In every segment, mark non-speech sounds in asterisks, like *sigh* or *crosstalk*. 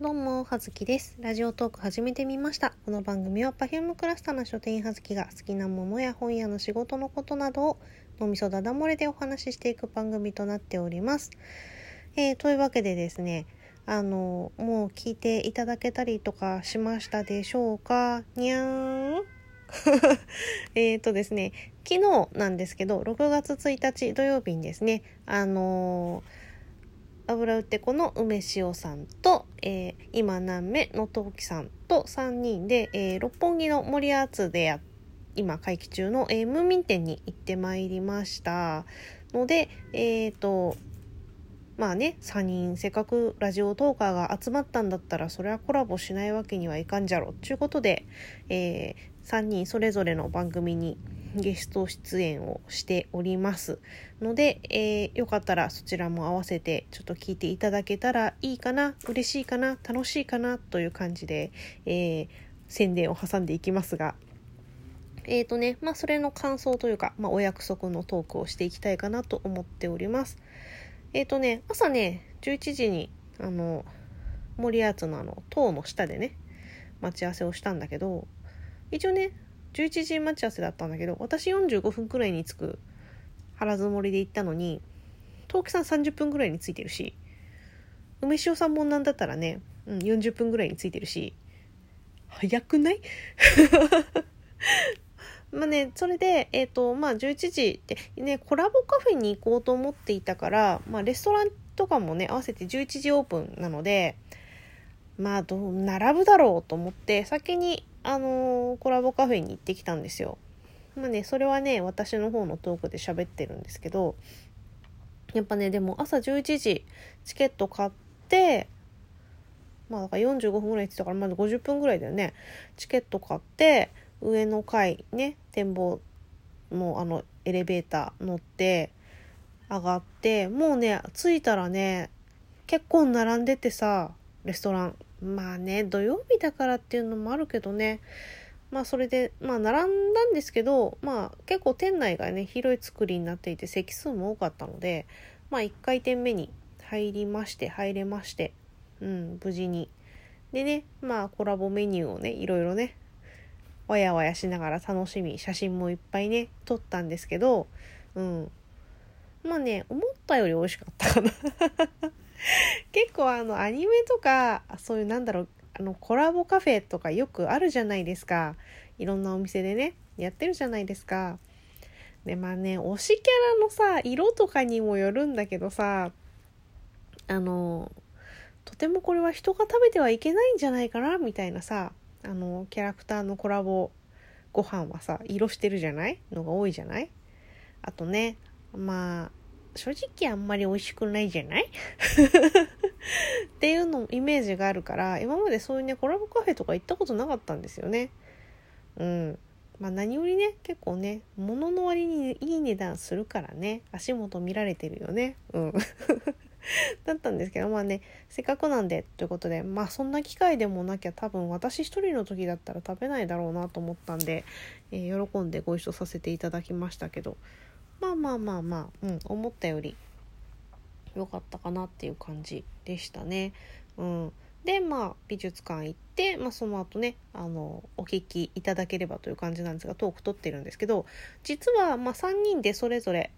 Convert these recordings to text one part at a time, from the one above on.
どうも、はずきです。ラジオトーク始めてみました。この番組は Perfume クラスターの書店員はずきが好きなものや本屋の仕事のことなどを脳みそだだ漏れでお話ししていく番組となっております。えーというわけでですね、あの、もう聞いていただけたりとかしましたでしょうか？にゃーん *laughs* えっとですね、昨日なんですけど、6月1日土曜日にですね、あのー油売ってこの梅塩さんと、えー今何目の陶器さんと3人で、えー六本木の森アーツでや今会期中の、えームーミン店に行ってまいりました。のでえっ、とまあね3人せっかくラジオトーカーが集まったんだったらそれはコラボしないわけにはいかんじゃろ。ということで、え3人それぞれの番組にゲスト出演をしておりますので、えーよかったらそちらも合わせてちょっと聞いていただけたらいいかな嬉しいかな楽しいかなという感じで、えー宣伝を挟んでいきますが。えーとねまあそれの感想というか、まあ、お約束のトークをしていきたいかなと思っております。えーとね朝ね11時にあの森アーツのあの塔の下でね待ち合わせをしたんだけど一応ね11時待ち合わせだったんだけど私45分くらいに着く腹積もりで行ったのに陶器さん30分くらいに着いてるし梅塩さんもなんだったらね、うん、40分くらいに着いてるし早くない？*laughs* まあね、それで、えっ、と、まあ、11時って、ね、コラボカフェに行こうと思っていたから、まあ、レストランとかもね、合わせて11時オープンなので、まあ、どう、並ぶだろうと思って、先に、あのーコラボカフェに行ってきたんですよ。まあね、それはね、私の方のトークで喋ってるんですけど、やっぱね、でも朝11時、チケット買って、まあ、だから45分ぐらいって言ってたから、まだ50分ぐらいだよね。チケット買って、上の階ね、展望のあのエレベーター乗って、上がって、もうね、着いたらね、結構並んでてさ、レストラン。まあね、土曜日だからっていうのもあるけどね。まあそれで、まあ並んだんですけど、まあ結構店内がね、広い作りになっていて席数も多かったので、まあ1回転目に入りまして、入れまして、うん、無事に。でね、まあコラボメニューをね、いろいろね、わやわやしながら楽しみ、写真もいっぱいね、撮ったんですけど、うん。まあね、思ったより美味しかったかな。*laughs* 結構あの、アニメとか、そういうなんだろう、あの、コラボカフェとかよくあるじゃないですか。いろんなお店でね、やってるじゃないですか。で、まあね、推しキャラのさ、色とかにもよるんだけどさ、あの、とてもこれは人が食べてはいけないんじゃないかな、みたいなさ、あの、キャラクターのコラボご飯はさ、色してるじゃない？のが多いじゃない？あとね、まあ、正直あんまり美味しくないじゃない？*laughs* っていうのイメージがあるから今までそういうねコラボカフェとか行ったことなかったんですよね。うん。まあ何よりね結構ね物の割にいい値段するからね足元見られてるよね。うん。*laughs* だったんですけどまあねせっかくなんでということでまあそんな機会でもなきゃ多分私一人の時だったら食べないだろうなと思ったんで、えー喜んでご一緒させていただきましたけど。まあまあまあまあ、うん、思ったより良かったかなっていう感じでしたね。うん、でまあ美術館行って、まあ、その後ねあのお聞きいただければという感じなんですがトーク撮ってるんですけど実はまあ3人でそれぞれ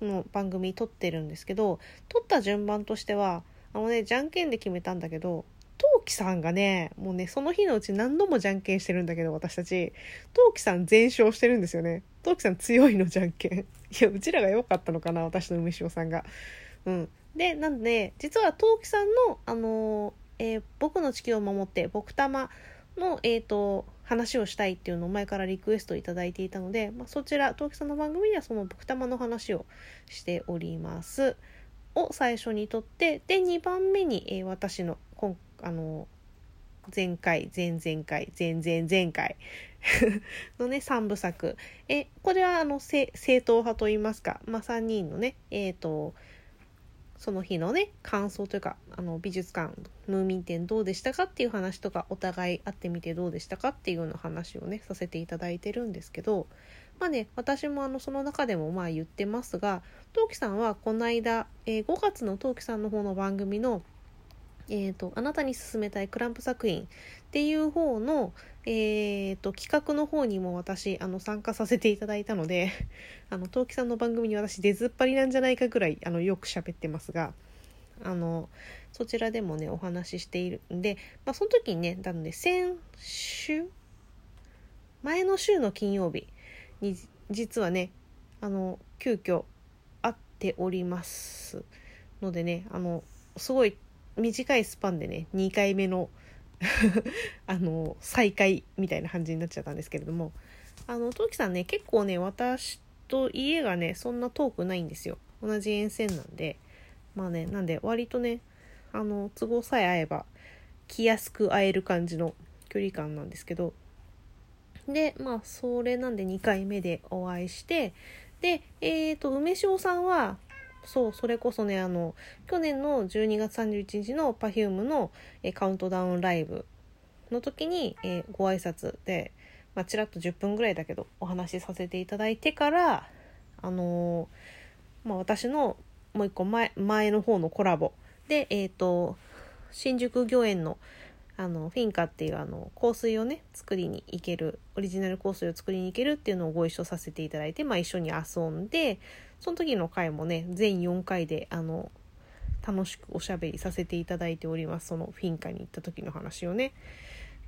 の番組撮ってるんですけど撮った順番としてはあのねじゃんけんで決めたんだけど陶器さんがねもうねその日のうち何度もじゃんけんしてるんだけど私たち。陶器さん全勝してるんですよね。陶器さん強いのじゃんけん。*laughs* いやうちらが良かったのかな私の梅塩さんが。うん。でなんで実は陶器さんのあのえー僕の地球を守って僕玉のえっ、と話をしたいっていうのを前からリクエストいただいていたので、まあ、そちら陶器さんの番組ではその僕玉の話をしております。を最初にとってで2番目に、えー私の今あの前回前々回前々前回 *laughs* のね3部作。えこれはあの正統派といいますか、まあ、3人のねえっ、とその日のね感想というかあの美術館ムーミン展どうでしたかっていう話とかお互い会ってみてどうでしたかっていうような話をねさせていただいてるんですけどまあね私もあのその中でもまあ言ってますが陶器さんはこの間、えー5月の陶器さんの方の番組のえーと、あなたに勧めたいクランプ作品っていう方の、えーと、企画の方にも私あの参加させていただいたので *laughs* あの陶器さんの番組に私出ずっぱりなんじゃないかぐらいあのよく喋ってますがあのそちらでもねお話ししているんで、まあ、その時にねなので先週前の週の金曜日に実はねあの急遽会っておりますのでねあのすごい短いスパンでね2回目の *laughs* あの再会みたいな感じになっちゃったんですけれども。あの陶器さんね結構ね私と家がねそんな遠くないんですよ。同じ沿線なんで。まあねなんで割とねあの都合さえ合えば来やすく会える感じの距離感なんですけど。でまあそれなんで2回目でお会いして。でえっ、ー、と梅塩さんはそうそれこそねあの去年の12月31日の Perfume の、えカウントダウンライブの時に、えご挨拶で、まあ、ちらっと10分ぐらいだけどお話しさせていただいてからあのー、まあ、私のもう一個前前の方のコラボでえっ、ー、と新宿御苑のあのフィンカっていうあの香水をね作りに行けるオリジナル香水を作りに行けるっていうのをご一緒させていただいて、まあ、一緒に遊んでその時の回もね全4回であの楽しくおしゃべりさせていただいておりますそのフィンカに行った時の話をね。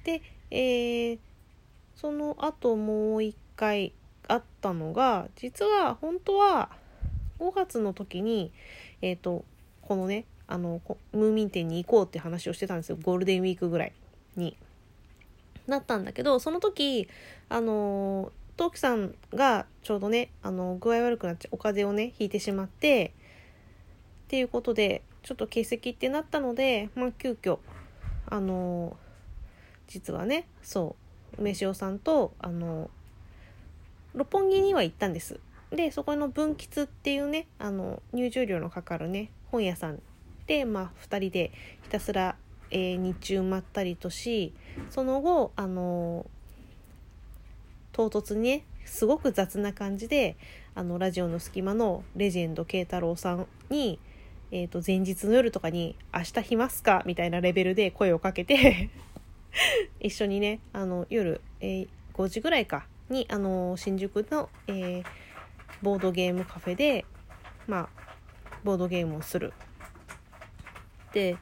で、えー、その後もう一回あったのが実は本当は5月の時にえっ、ー、とこのねあのムーミン店に行こうって話をしてたんですよゴールデンウィークぐらいに。なったんだけどその時あのトウキさんがちょうどねあの具合悪くなっちゃうお風邪をねひいてしまってっていうことでちょっと欠席ってなったのでまあ急遽あの実はねそう梅塩さんとあの六本木には行ったんです。でそこの分吉っていうねあの入場料のかかるね本屋さん、まあ、2人でひたすら、えー、日中まったりとしその後あの唐突にねすごく雑な感じであのラジオの隙間のレジェンド慶太郎さんに、えー、と前日の夜とかに「明日来ますか?」みたいなレベルで声をかけて *laughs* 一緒にねあの夜、えー、5時ぐらいかにあの新宿の、えー、ボードゲームカフェでまあボードゲームをするって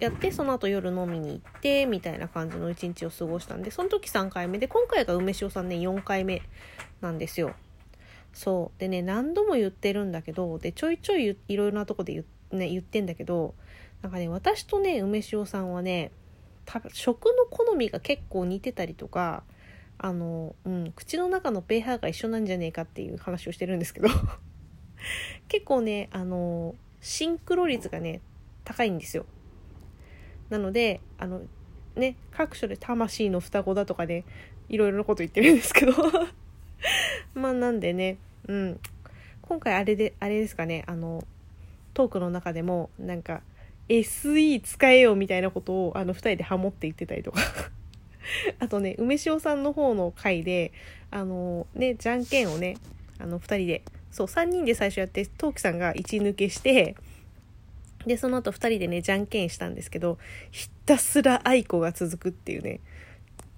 やってその後夜飲みに行ってみたいな感じの一日を過ごしたんでその時3回目で今回が梅塩さんね4回目なんですよ。そうでね何度も言ってるんだけどでちょいちょいいろいろなとこで言,、ね、言ってんだけどなんかね私とね梅塩さんはね食の好みが結構似てたりとかあの、うん、口の中の pH が一緒なんじゃねえかっていう話をしてるんですけど結構ねあのシンクロ率がね高いんですよ。なのであのね各所で魂の双子だとかねいろいろなこと言ってるんですけど。*laughs* まあなんでねうん。今回あれであれですかねあのトークの中でもなんか SE 使えよみたいなことをあの2人でハモって言ってたりとか。*laughs* あとね梅塩さんの方の回であのねじゃんけんをねあの2人でそう3人で最初やってトウキさんが1抜けしてで、その後2人でね、じゃんけんしたんですけど、ひたすら愛子が続くっていうね、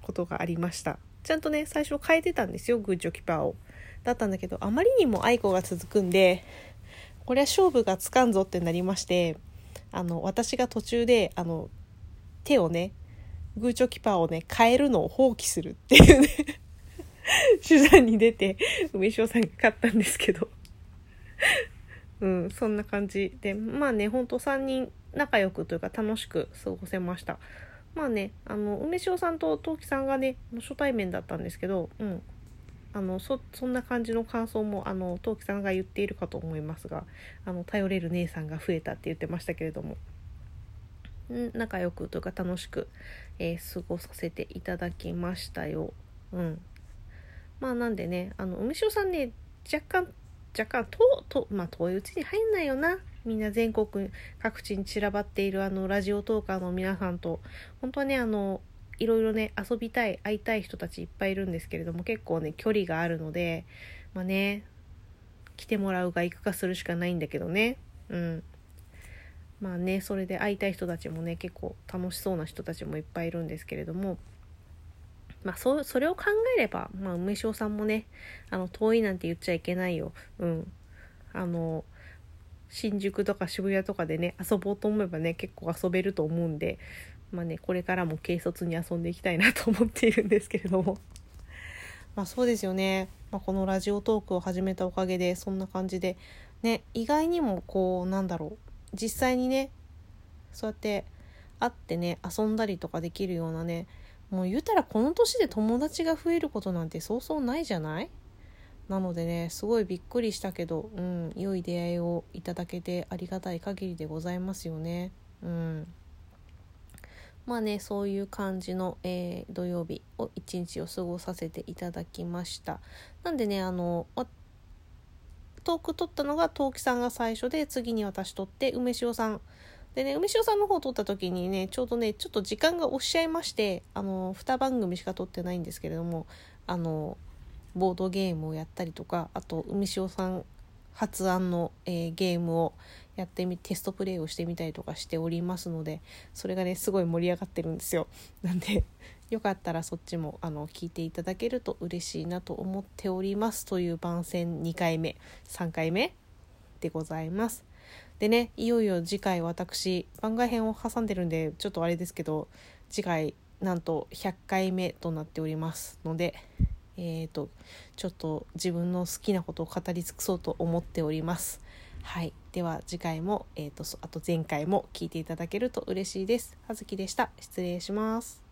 ことがありました。ちゃんとね、最初変えてたんですよ、グッジョキパーを。だったんだけど、あまりにも愛子が続くんで、これは勝負がつかんぞってなりまして、あの、私が途中で、あの、手をね、グーチョキパーをね、変えるのを放棄するっていうね *laughs* 手段に出て、梅塩さんが勝ったんですけどうん、そんな感じで、まあね、ほんと3人仲良くというか楽しく過ごせました。まあね、あの、梅塩さんと陶器さんがね、初対面だったんですけど、うん。あの、そ、そんな感じの感想も、あの、陶器さんが言っているかと思いますが、あの、頼れる姉さんが増えたって言ってましたけれども、うん仲良くというか楽しく、えー、過ごさせていただきましたよ。うん。まあなんでね、あの、梅塩さんね、若干若干とと、まあ、遠いうちに入んないよな。みんな全国各地に散らばっているあのラジオトーカーの皆さんと本当はねあのいろいろね遊びたい会いたい人たちいっぱいいるんですけれども結構ね距離があるのでまあね来てもらうが行くかするしかないんだけどね。うん。まあねそれで会いたい人たちもね結構楽しそうな人たちもいっぱいいるんですけれども。まあそそれを考えれば、まあ、梅塩さんもねあの遠いなんて言っちゃいけないよ。うん。あの新宿とか渋谷とかでね遊ぼうと思えばね結構遊べると思うんでまあねこれからも軽率に遊んでいきたいなと思っているんですけれども。*laughs* まあそうですよね、まあ、このラジオトークを始めたおかげでそんな感じでね意外にもこうなんだろう。実際にねそうやって会ってね遊んだりとかできるようなねもう言うたらこの年で友達が増えることなんてそうそうないじゃない？なのでねすごいびっくりしたけど、うん、良い出会いをいただけてありがたい限りでございますよね。うん。まあねそういう感じの、えー、土曜日を一日を過ごさせていただきました。なんでねあのトーク撮ったのが陶器さんが最初で次に私撮って梅塩さんでね梅塩さんの方を撮った時にねちょうどねちょっと時間が押しちゃいましてあの2番組しか撮ってないんですけれどもあのボードゲームをやったりとかあと海塩さん発案の、えー、ゲームをやってみテストプレイをしてみたりとかしておりますのでそれがねすごい盛り上がってるんですよ。*laughs* なんでよかったらそっちもあの聞いていただけると嬉しいなと思っております。という番宣2回目3回目でございますでねいよいよ次回私番外編を挟んでるんでちょっとあれですけど次回なんと100回目となっておりますのでえーと、ちょっと自分の好きなことを語り尽くそうと思っております。はい、では次回も、えーと、あと前回も聞いていただけると嬉しいです。はずきでした。失礼します。